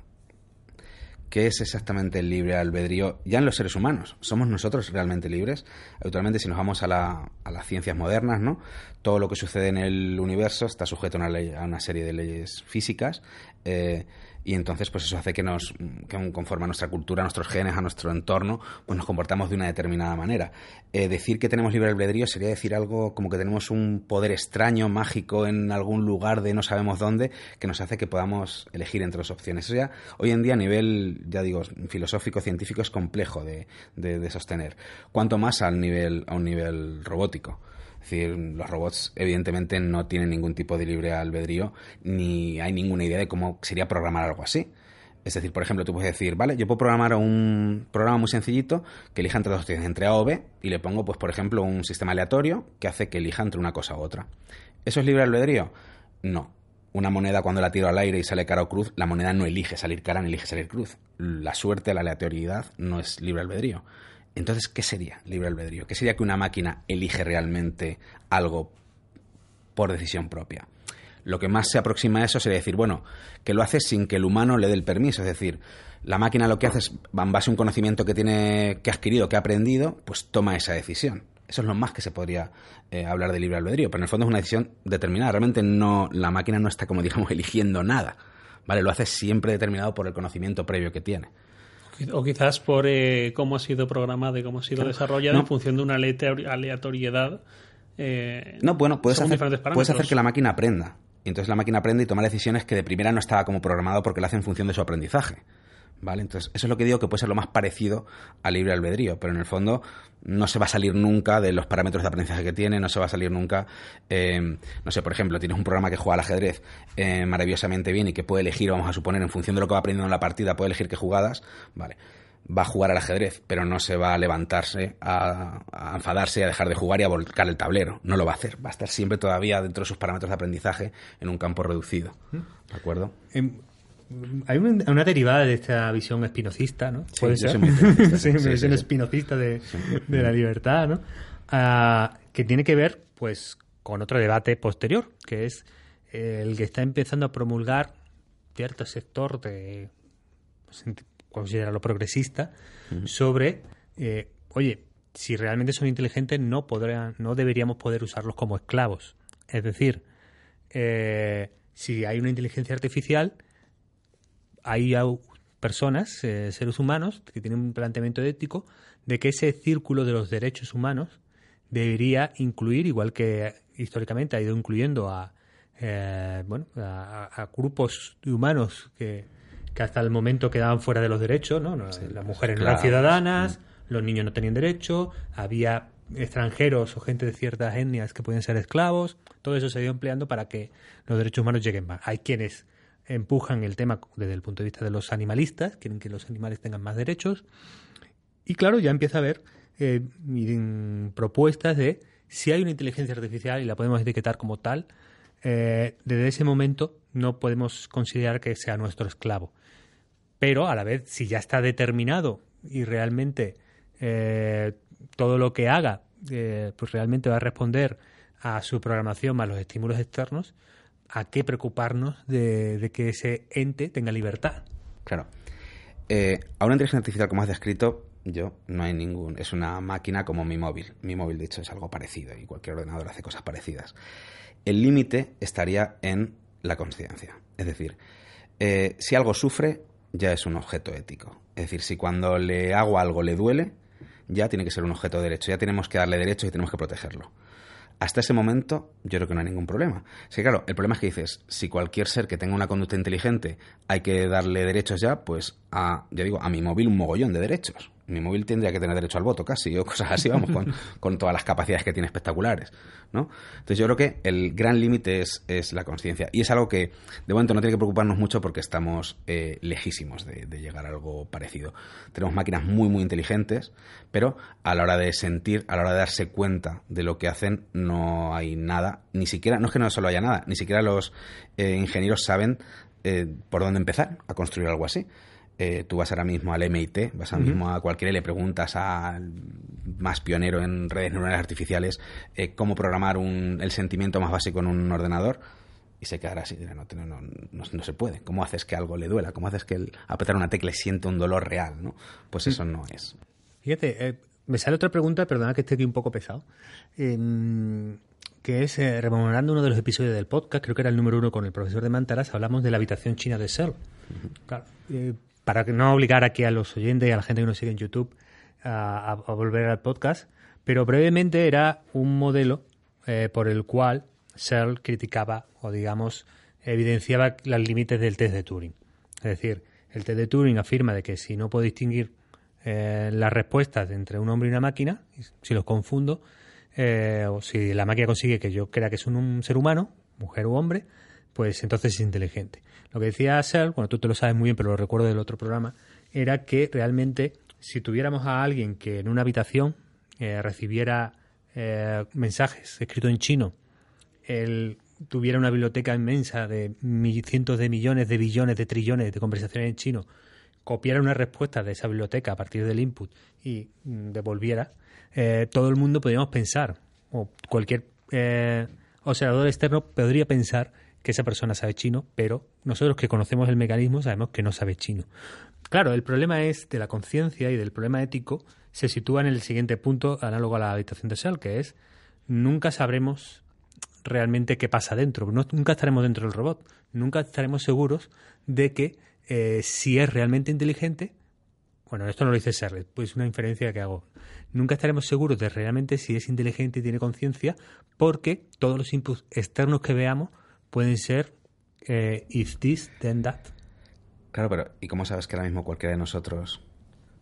¿Qué es exactamente el libre albedrío ya en los seres humanos? ¿Somos nosotros realmente libres? Actualmente, si nos vamos a, las ciencias modernas, ¿no? todo lo que sucede en el universo está sujeto a una, ley, a una serie de leyes físicas. Eh, y entonces pues eso hace que nos que conforme a nuestra cultura, a nuestros genes, a nuestro entorno, pues nos comportamos de una determinada manera. Eh, decir que tenemos libre albedrío sería decir algo como que tenemos un poder extraño, mágico en algún lugar de no sabemos dónde, que nos hace que podamos elegir entre las opciones. Eso ya hoy en día a nivel, ya digo, filosófico, científico es complejo de, de sostener. Cuanto más al nivel, a un nivel robótico. Es decir, los robots evidentemente no tienen ningún tipo de libre albedrío ni hay ninguna idea de cómo sería programar algo así. Es decir, por ejemplo, tú puedes decir, vale, yo puedo programar un programa muy sencillito que elija entre dos opciones, entre A o B, y le pongo, pues, por ejemplo, un sistema aleatorio que hace que elija entre una cosa u otra. ¿Eso es libre albedrío? No. Una moneda cuando la tiro al aire y sale cara o cruz, la moneda no elige salir cara ni elige salir cruz. La suerte, la aleatoriedad no es libre albedrío. Entonces, ¿qué sería libre albedrío? ¿Qué sería que una máquina elige realmente algo por decisión propia? Lo que más se aproxima a eso sería decir, bueno, que lo hace sin que el humano le dé el permiso. Es decir, la máquina lo que hace es, en base a un conocimiento que tiene, que ha adquirido, que ha aprendido, pues toma esa decisión. Eso es lo más que se podría eh, hablar de libre albedrío, pero en el fondo es una decisión determinada. Realmente no, la máquina no está, como digamos, eligiendo nada. ¿Vale? Lo hace siempre determinado por el conocimiento previo que tiene. O quizás por eh, cómo ha sido programado y cómo ha sido desarrollado en función de una aleatoriedad. Eh, no, bueno, puedes hacer, puedes hacer que la máquina aprenda. Y entonces la máquina aprende y toma decisiones que de primera no estaba como programado porque lo hace en función de su aprendizaje. ¿Vale? Entonces, eso es lo que digo que puede ser lo más parecido al libre albedrío, pero en el fondo no se va a salir nunca de los parámetros de aprendizaje que tiene, no se va a salir nunca, eh, no sé, por ejemplo, tienes un programa que juega al ajedrez eh, maravillosamente bien y que puede elegir, vamos a suponer, en función de lo que va aprendiendo en la partida, puede elegir qué jugadas, ¿vale? va a jugar al ajedrez, pero no se va a levantarse, a, a, enfadarse, a dejar de jugar y a volcar el tablero. No lo va a hacer. Va a estar siempre todavía dentro de sus parámetros de aprendizaje en un campo reducido. ¿De acuerdo? Em, hay una, derivada de esta visión espinocista, ¿no? Puede ser. sí, visión espinocista de, la libertad, ¿no? Ah, que tiene que ver, pues, con otro debate posterior, que es el que está empezando a promulgar cierto sector de pues, considerarlo progresista sobre eh, oye si realmente son inteligentes no podrán no deberíamos poder usarlos como esclavos es decir eh, si hay una inteligencia artificial hay personas, eh, seres humanos, que tienen un planteamiento ético de que ese círculo de los derechos humanos debería incluir, igual que históricamente ha ido incluyendo a, eh, bueno, a, grupos humanos que, hasta el momento quedaban fuera de los derechos, ¿no? Las mujeres no eran ciudadanas, mm. los niños no tenían derecho, había extranjeros o gente de ciertas etnias que podían ser esclavos, todo eso se ha ido empleando para que los derechos humanos lleguen más. Hay quienes empujan el tema desde el punto de vista de los animalistas, quieren que los animales tengan más derechos. Y claro, ya empieza a haber eh, propuestas de si hay una inteligencia artificial y la podemos etiquetar como tal, eh, desde ese momento no podemos considerar que sea nuestro esclavo. Pero a la vez, si ya está determinado y realmente eh, todo lo que haga, pues realmente va a responder a su programación más los estímulos externos, a qué preocuparnos de, que ese ente tenga libertad. Claro. Eh, a una inteligencia artificial como has descrito, yo no hay ningún. Es una máquina como mi móvil. Mi móvil, de hecho, es algo parecido y cualquier ordenador hace cosas parecidas. El límite estaría en la conciencia. Es decir, eh, si algo sufre, ya es un objeto ético. Es decir, si cuando le hago algo le duele, ya tiene que ser un objeto de derecho. Ya tenemos que darle derechos y tenemos que protegerlo hasta ese momento yo creo que no hay ningún problema. Que claro, el problema es que dices, si cualquier ser que tenga una conducta inteligente hay que darle derechos ya, pues a, ya digo, a mi móvil un mogollón de derechos mi móvil tendría que tener derecho al voto casi, o cosas así, vamos, con, con todas las capacidades que tiene espectaculares, ¿no? Entonces yo creo que el gran límite es, es, la conciencia, y es algo que de momento no tiene que preocuparnos mucho porque estamos eh, lejísimos de, llegar a algo parecido. Tenemos máquinas muy, muy inteligentes, pero a la hora de sentir, a la hora de darse cuenta de lo que hacen, no hay nada, ni siquiera, no es que no solo haya nada, ni siquiera los eh, ingenieros saben eh, por dónde empezar a construir algo así. Eh, tú vas ahora mismo al MIT, vas ahora mismo a cualquiera y le preguntas al más pionero en redes neuronales artificiales eh, cómo programar un, el sentimiento más básico en un ordenador y se quedará así, no, no, no, se puede. ¿Cómo haces que algo le duela? ¿Cómo haces que el apretar una tecla siente un dolor real? ¿no? Pues eso no es. Fíjate, eh, me sale otra pregunta, perdona que esté aquí un poco pesado, em, que es, rememorando uno de los episodios del podcast, creo que era el número uno con el profesor de Mantaras, hablamos de la habitación china de Searle Claro. Para no obligar aquí a los oyentes y a la gente que nos sigue en YouTube a, a volver al podcast, pero brevemente era un modelo eh, por el cual Searle criticaba o, digamos, evidenciaba los límites del test de Turing. Es decir, el test de Turing afirma de que si no puedo distinguir eh, las respuestas entre un hombre y una máquina, si los confundo, eh, o si la máquina consigue que yo crea que es un, ser humano, mujer u hombre, pues entonces es inteligente. Lo que decía Searle, bueno, tú te lo sabes muy bien, pero lo recuerdo del otro programa, era que realmente si tuviéramos a alguien que en una habitación recibiera mensajes escritos en chino, él tuviera una biblioteca inmensa de cientos de millones, de billones, de trillones de conversaciones en chino, copiara una respuesta de esa biblioteca a partir del input y mm, devolviera, eh, todo el mundo podríamos pensar, o cualquier eh, observador externo podría pensar que esa persona sabe chino, pero nosotros que conocemos el mecanismo sabemos que no sabe chino. Claro, el problema es de la conciencia y del problema ético se sitúa en el siguiente punto análogo a la habitación de Shell, que es nunca sabremos realmente qué pasa dentro. nunca estaremos dentro del robot. Nunca estaremos seguros de que eh, si es realmente inteligente, bueno, esto no lo dice Serre, pues es una inferencia que hago. Nunca estaremos seguros de realmente si es inteligente y tiene conciencia, porque todos los inputs externos que veamos pueden ser eh, if this, then that. Claro, pero ¿y cómo sabes que ahora mismo cualquiera de nosotros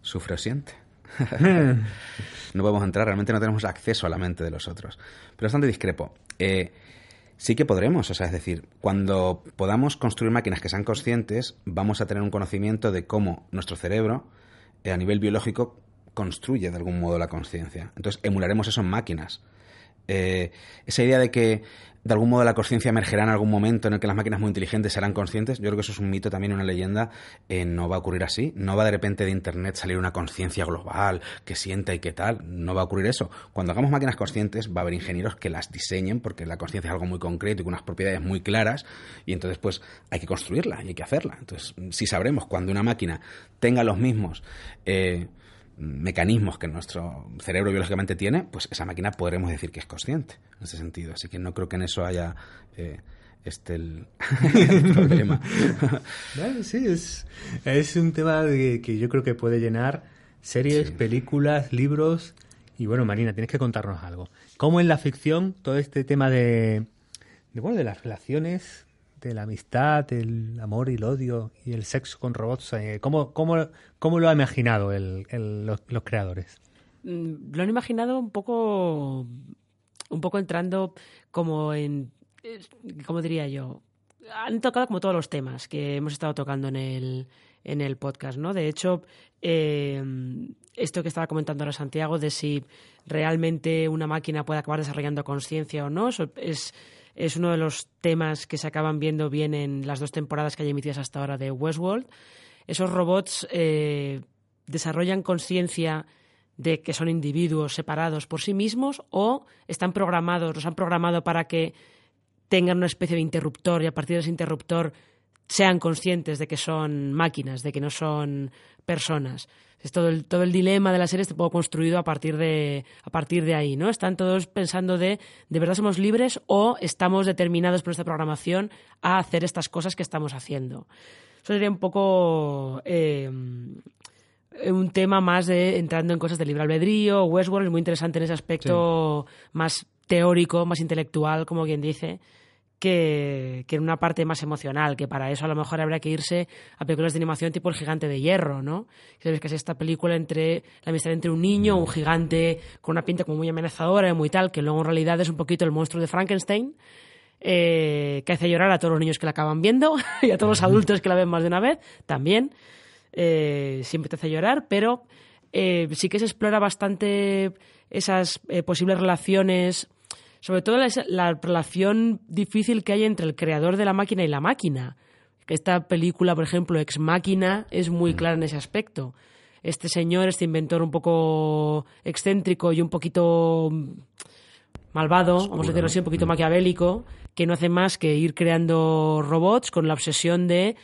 sufre o siente? no podemos entrar, realmente no tenemos acceso a la mente de los otros. Pero bastante discrepo. Eh, sí que podremos, o sea, es decir, cuando podamos construir máquinas que sean conscientes, vamos a tener un conocimiento de cómo nuestro cerebro, eh, a nivel biológico, construye de algún modo la conciencia. Entonces, emularemos eso en máquinas. Eh, esa idea de que de algún modo la conciencia emergerá en algún momento en el que las máquinas muy inteligentes serán conscientes, yo creo que eso es un mito también, una leyenda, eh, no va a ocurrir así, no va de repente de Internet salir una conciencia global que sienta y qué tal, no va a ocurrir eso. Cuando hagamos máquinas conscientes va a haber ingenieros que las diseñen porque la conciencia es algo muy concreto y con unas propiedades muy claras y entonces pues hay que construirla y hay que hacerla. Entonces, si sabremos cuando una máquina tenga los mismos... Eh, mecanismos que nuestro cerebro biológicamente tiene, pues esa máquina podremos decir que es consciente en ese sentido. Así que no creo que en eso haya eh, este el, problema. sí, es, es un tema que yo creo que puede llenar series, películas, libros. Y bueno, Marina, tienes que contarnos algo. ¿Cómo en la ficción todo este tema de, de, bueno, de las relaciones la amistad, el amor y el odio y el sexo con robots? Eh, ¿Cómo, cómo, cómo lo ha imaginado el, los, creadores? Mm, lo han imaginado un poco, un poco entrando como en, ¿cómo diría yo? Han tocado como todos los temas que hemos estado tocando en el, en el podcast, ¿no? De hecho, eh, esto que estaba comentando ahora Santiago de si realmente una máquina puede acabar desarrollando conciencia o no, eso es es uno de los temas que se acaban viendo bien en las dos temporadas que hay emitidas hasta ahora de Westworld. Esos robots eh, desarrollan conciencia de que son individuos separados por sí mismos o están programados, los han programado para que tengan una especie de interruptor y a partir de ese interruptor sean conscientes de que son máquinas, de que no son personas. Es todo el, todo el dilema de la serie está poco construido a partir de, a partir de ahí, ¿no? Están todos pensando de, ¿de verdad somos libres o estamos determinados por esta programación a hacer estas cosas que estamos haciendo? Eso sería un poco eh, un tema más de entrando en cosas de libre albedrío. Westworld es muy interesante en ese aspecto más teórico, más intelectual, como quien dice que, en una parte más emocional, que para eso a lo mejor habría que irse a películas de animación tipo El gigante de hierro, ¿no? Que es esta película entre la amistad entre un niño, un gigante con una pinta como muy amenazadora y muy tal, que luego en realidad es un poquito el monstruo de Frankenstein. Eh, que hace llorar a todos los niños que la acaban viendo y a todos los adultos que la ven más de una vez, también. Eh, siempre te hace llorar, pero eh, sí que se explora bastante esas posibles relaciones sobre todo la, relación difícil que hay entre el creador de la máquina y la máquina. Esta película, por ejemplo, Ex Máquina, es muy mm. clara en ese aspecto. Este señor, este inventor un poco excéntrico y un poquito malvado, vamos a decirlo así, un poquito mm. maquiavélico, que no hace más que ir creando robots con la obsesión de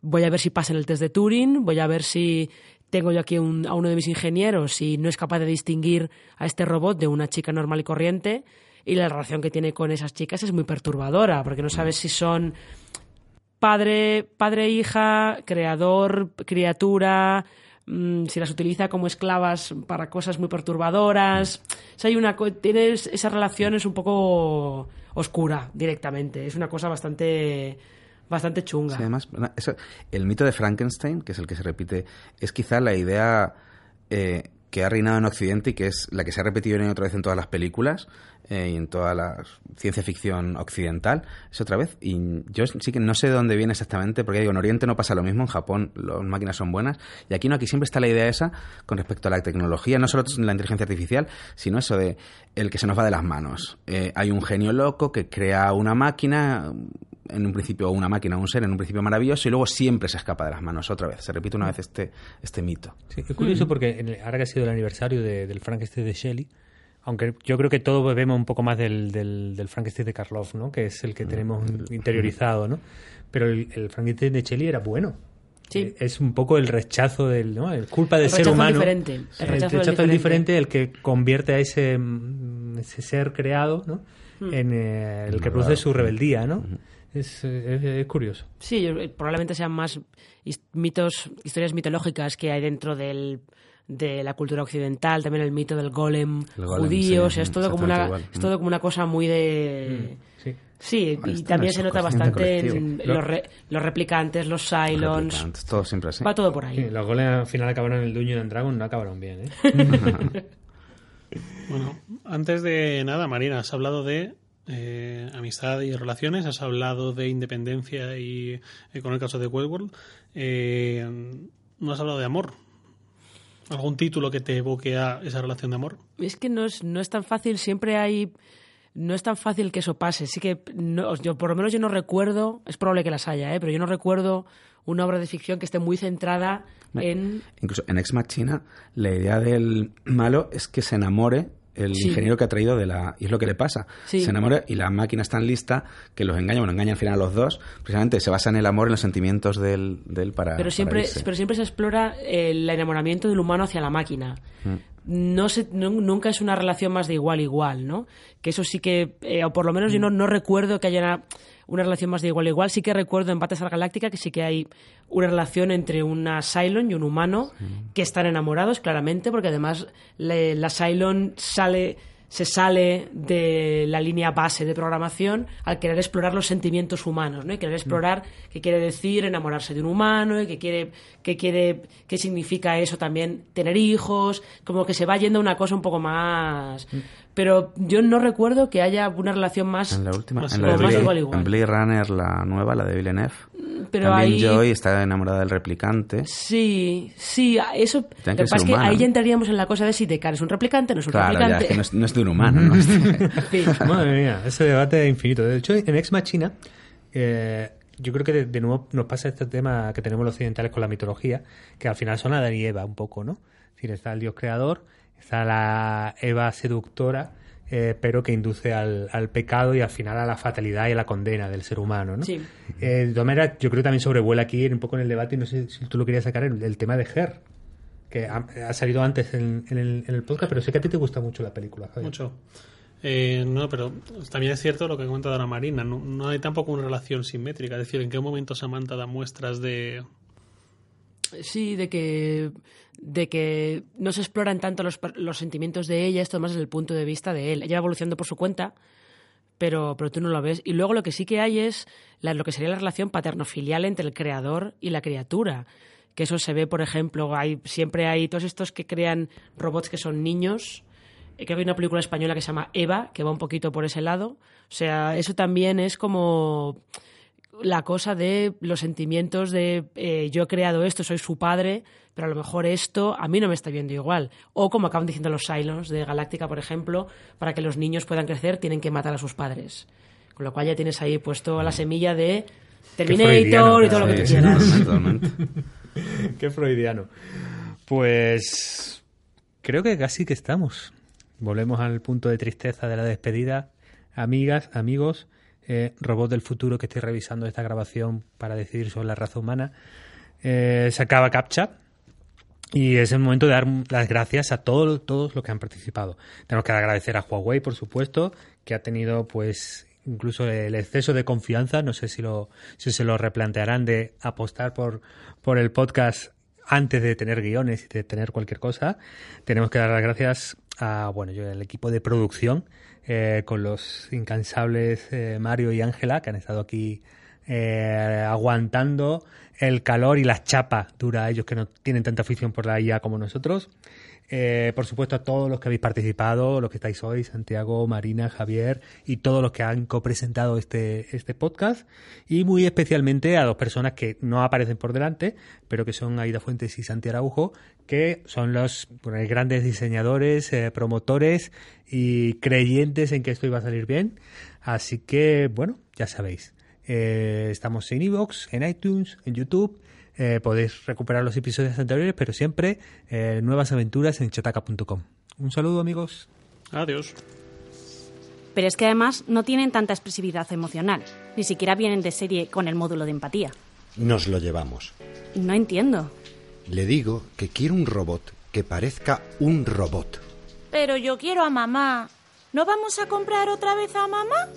voy a ver si pasa en el test de Turing, voy a ver si tengo yo aquí a uno de mis ingenieros y no es capaz de distinguir a este robot de una chica normal y corriente y la relación que tiene con esas chicas es muy perturbadora, porque no sabes si son padre, padre, hija, creador, criatura, mm, si las utiliza como esclavas para cosas muy perturbadoras. O hay una, tienes, esa relación es un poco oscura directamente. Es una cosa bastante, bastante chunga. Además, el mito de Frankenstein, que es el que se repite, es quizá la idea eh, que ha reinado en Occidente y que es la que se ha repetido una y otra vez en todas las películas eh, y en toda la ciencia ficción occidental. Es otra vez. Y yo sí que no sé de dónde viene exactamente, porque digo, en Oriente no pasa lo mismo, en Japón las máquinas son buenas. Y aquí no, aquí siempre está la idea esa con respecto a la tecnología, no solo la inteligencia artificial, sino eso de el que se nos va de las manos. Eh, hay un genio loco que crea una máquina en un principio una máquina, un ser en un principio maravilloso y luego siempre se escapa de las manos otra vez. Se repite una vez este, este mito. Sí, es curioso porque el- ahora que ha sido el aniversario de- del Frankenstein de Shelley, aunque yo creo que todos bebemos un poco más del, del, del Frankenstein de Karloff, ¿no? que es el que tenemos interiorizado, ¿no? pero el, el Frankenstein de Shelley era bueno. Sí. Eh, Es un poco el rechazo del, ¿no? El culpa del El ser rechazo humano. diferente, el Sí, rechazo del del diferente. diferente, el que convierte a ese, mm, ese ser creado, ¿no? Hmm. En eh, el que produce su rebeldía, ¿no? es, eh, es- es curioso. Sí, eh, probablemente sean más mitos, historias mitológicas que hay dentro del, de la cultura occidental, también el mito del golem, El golem, judío, sí, o sea, es todo, como una, igual. es todo como una cosa muy de... Sí. Sí, Bueno, y también se nota bastante en los, re- los replicantes, los Cylons, Replicantes, todo siempre así. va todo por ahí. Sí, los goles al final acabaron en el Dungeon and Dragon, no acabaron bien, ¿eh? Bueno, antes de nada, Marina, has hablado de eh, amistad y relaciones, has hablado de independencia y eh, con el caso de Westworld. Eh, no has hablado de amor. ¿Algún título que te evoque a esa relación de amor? Es que no es, no es tan fácil, siempre hay... No es tan fácil que eso pase. Sí que, no, yo, por lo menos yo no recuerdo, es probable que las haya, ¿eh? pero yo no recuerdo una obra de ficción que esté muy centrada en... Incluso en Ex Machina, la idea del malo es que se enamore el Sí. ingeniero que ha traído de la... Y es lo que le pasa. Sí. Se enamora y la máquina es tan lista que los engaña, bueno, engaña al final a los dos. Precisamente se basa en el amor, en los sentimientos del, del para Pero siempre, pero siempre se explora el enamoramiento del humano hacia la máquina. No se, nu- nunca es una relación más de igual a igual, ¿no? Que eso sí que, eh, o por lo menos yo no, no recuerdo que haya una, una relación más de igual a igual. Sí que recuerdo en Battlestar Galáctica que sí que hay una relación entre una Cylon y un humano que están enamorados, claramente, porque además le- la Cylon sale se sale de la línea base de programación al querer explorar los sentimientos humanos, ¿no? Y querer explorar qué quiere decir enamorarse de un humano y qué quiere, qué quiere, qué significa eso también tener hijos, como que se va yendo a una cosa un poco más. Pero yo no recuerdo que haya una relación más. En la última, en la de Blade, igual, igual. en Blade Runner, la nueva, la de Villeneuve, Pero también ahí. Joy está enamorada del replicante. Sí, sí, eso. Lo que pasa es que ahí ya entraríamos en la cosa de si Deckard es un replicante, no es un Claro, ya, es replicante. que no es, no es de un humano, ¿no? Sí. Madre mía, ese debate es infinito. De hecho, en Ex Machina, eh, yo creo que de, de nuevo nos pasa este tema que tenemos los occidentales con la mitología, que al final son Adán y Eva un poco, ¿no? Es decir, está el dios creador, está la Eva seductora, eh, pero que induce al, al pecado y al final a la fatalidad y a la condena del ser humano, ¿no? Sí. Eh, de todas maneras, yo creo que también sobrevuela aquí un poco en el debate, y no sé si tú lo querías sacar, el, el tema de Her, que ha, ha salido antes en, en el, en el podcast, pero sé que a ti te gusta mucho la película, Javier. Mucho. Eh, no, pero también es cierto lo que comenta Dana Marina. No, no hay tampoco una relación simétrica. Es decir, ¿en qué momento Samantha da muestras de. Sí, de que, de que no se exploran tanto los, los sentimientos de ella, esto más desde el punto de vista de él. Ella va evolucionando por su cuenta, pero, pero tú no lo ves. Y luego lo que sí que hay es lo que sería la relación paterno-filial entre el creador y la criatura. Que eso se ve, por ejemplo, hay, siempre hay todos estos que crean robots que son niños. Eh, que hay una película española que se llama Eva, que va un poquito por ese lado. O sea, eso también es como la cosa de los sentimientos de eh, yo he creado esto, soy su padre, pero a lo mejor esto a mí no me está viendo igual. O como acaban diciendo los Cylons de Galáctica, por ejemplo, para que los niños puedan crecer tienen que matar a sus padres. Con lo cual ya tienes ahí puesto la semilla de Terminator y todo lo que tú quieras. Qué freudiano. Pues creo que casi que estamos. Volvemos al punto de tristeza de la despedida. Amigas, amigos, eh, robot del futuro que estoy revisando esta grabación para decidir sobre la raza humana. Eh, se acaba CAPTCHA y es el momento de dar las gracias a todos, todos los que han participado. Tenemos que agradecer a Huawei, por supuesto, que ha tenido pues incluso el exceso de confianza, no sé si, lo, si se lo replantearán de apostar por, por el podcast antes de tener guiones y de tener cualquier cosa. Tenemos que dar las gracias a, bueno, yo, el equipo de producción, eh, con los incansables eh, Mario y Ángela, que han estado aquí eh, aguantando el calor y la chapa dura ellos que no tienen tanta afición por la IA como nosotros. Eh, por supuesto, a todos los que habéis participado, los que estáis hoy, Santiago, Marina, Javier y todos los que han copresentado este, este podcast. Y muy especialmente a dos personas que no aparecen por delante, pero que son Aida Fuentes y Santi Araujo, que son los grandes diseñadores, eh, promotores y creyentes en que esto iba a salir bien. Así que, bueno, ya sabéis. Eh, estamos en iVoox, en iTunes, en YouTube eh, podéis recuperar los episodios anteriores, pero siempre eh, nuevas aventuras en chotaka.com. Un saludo amigos. Adiós. Pero es que además no tienen tanta expresividad emocional, ni siquiera vienen de serie con el módulo de empatía. Nos lo llevamos. No entiendo. Le digo que quiero un robot que parezca un robot. Pero yo quiero a mamá. ¿No vamos a comprar otra vez a mamá?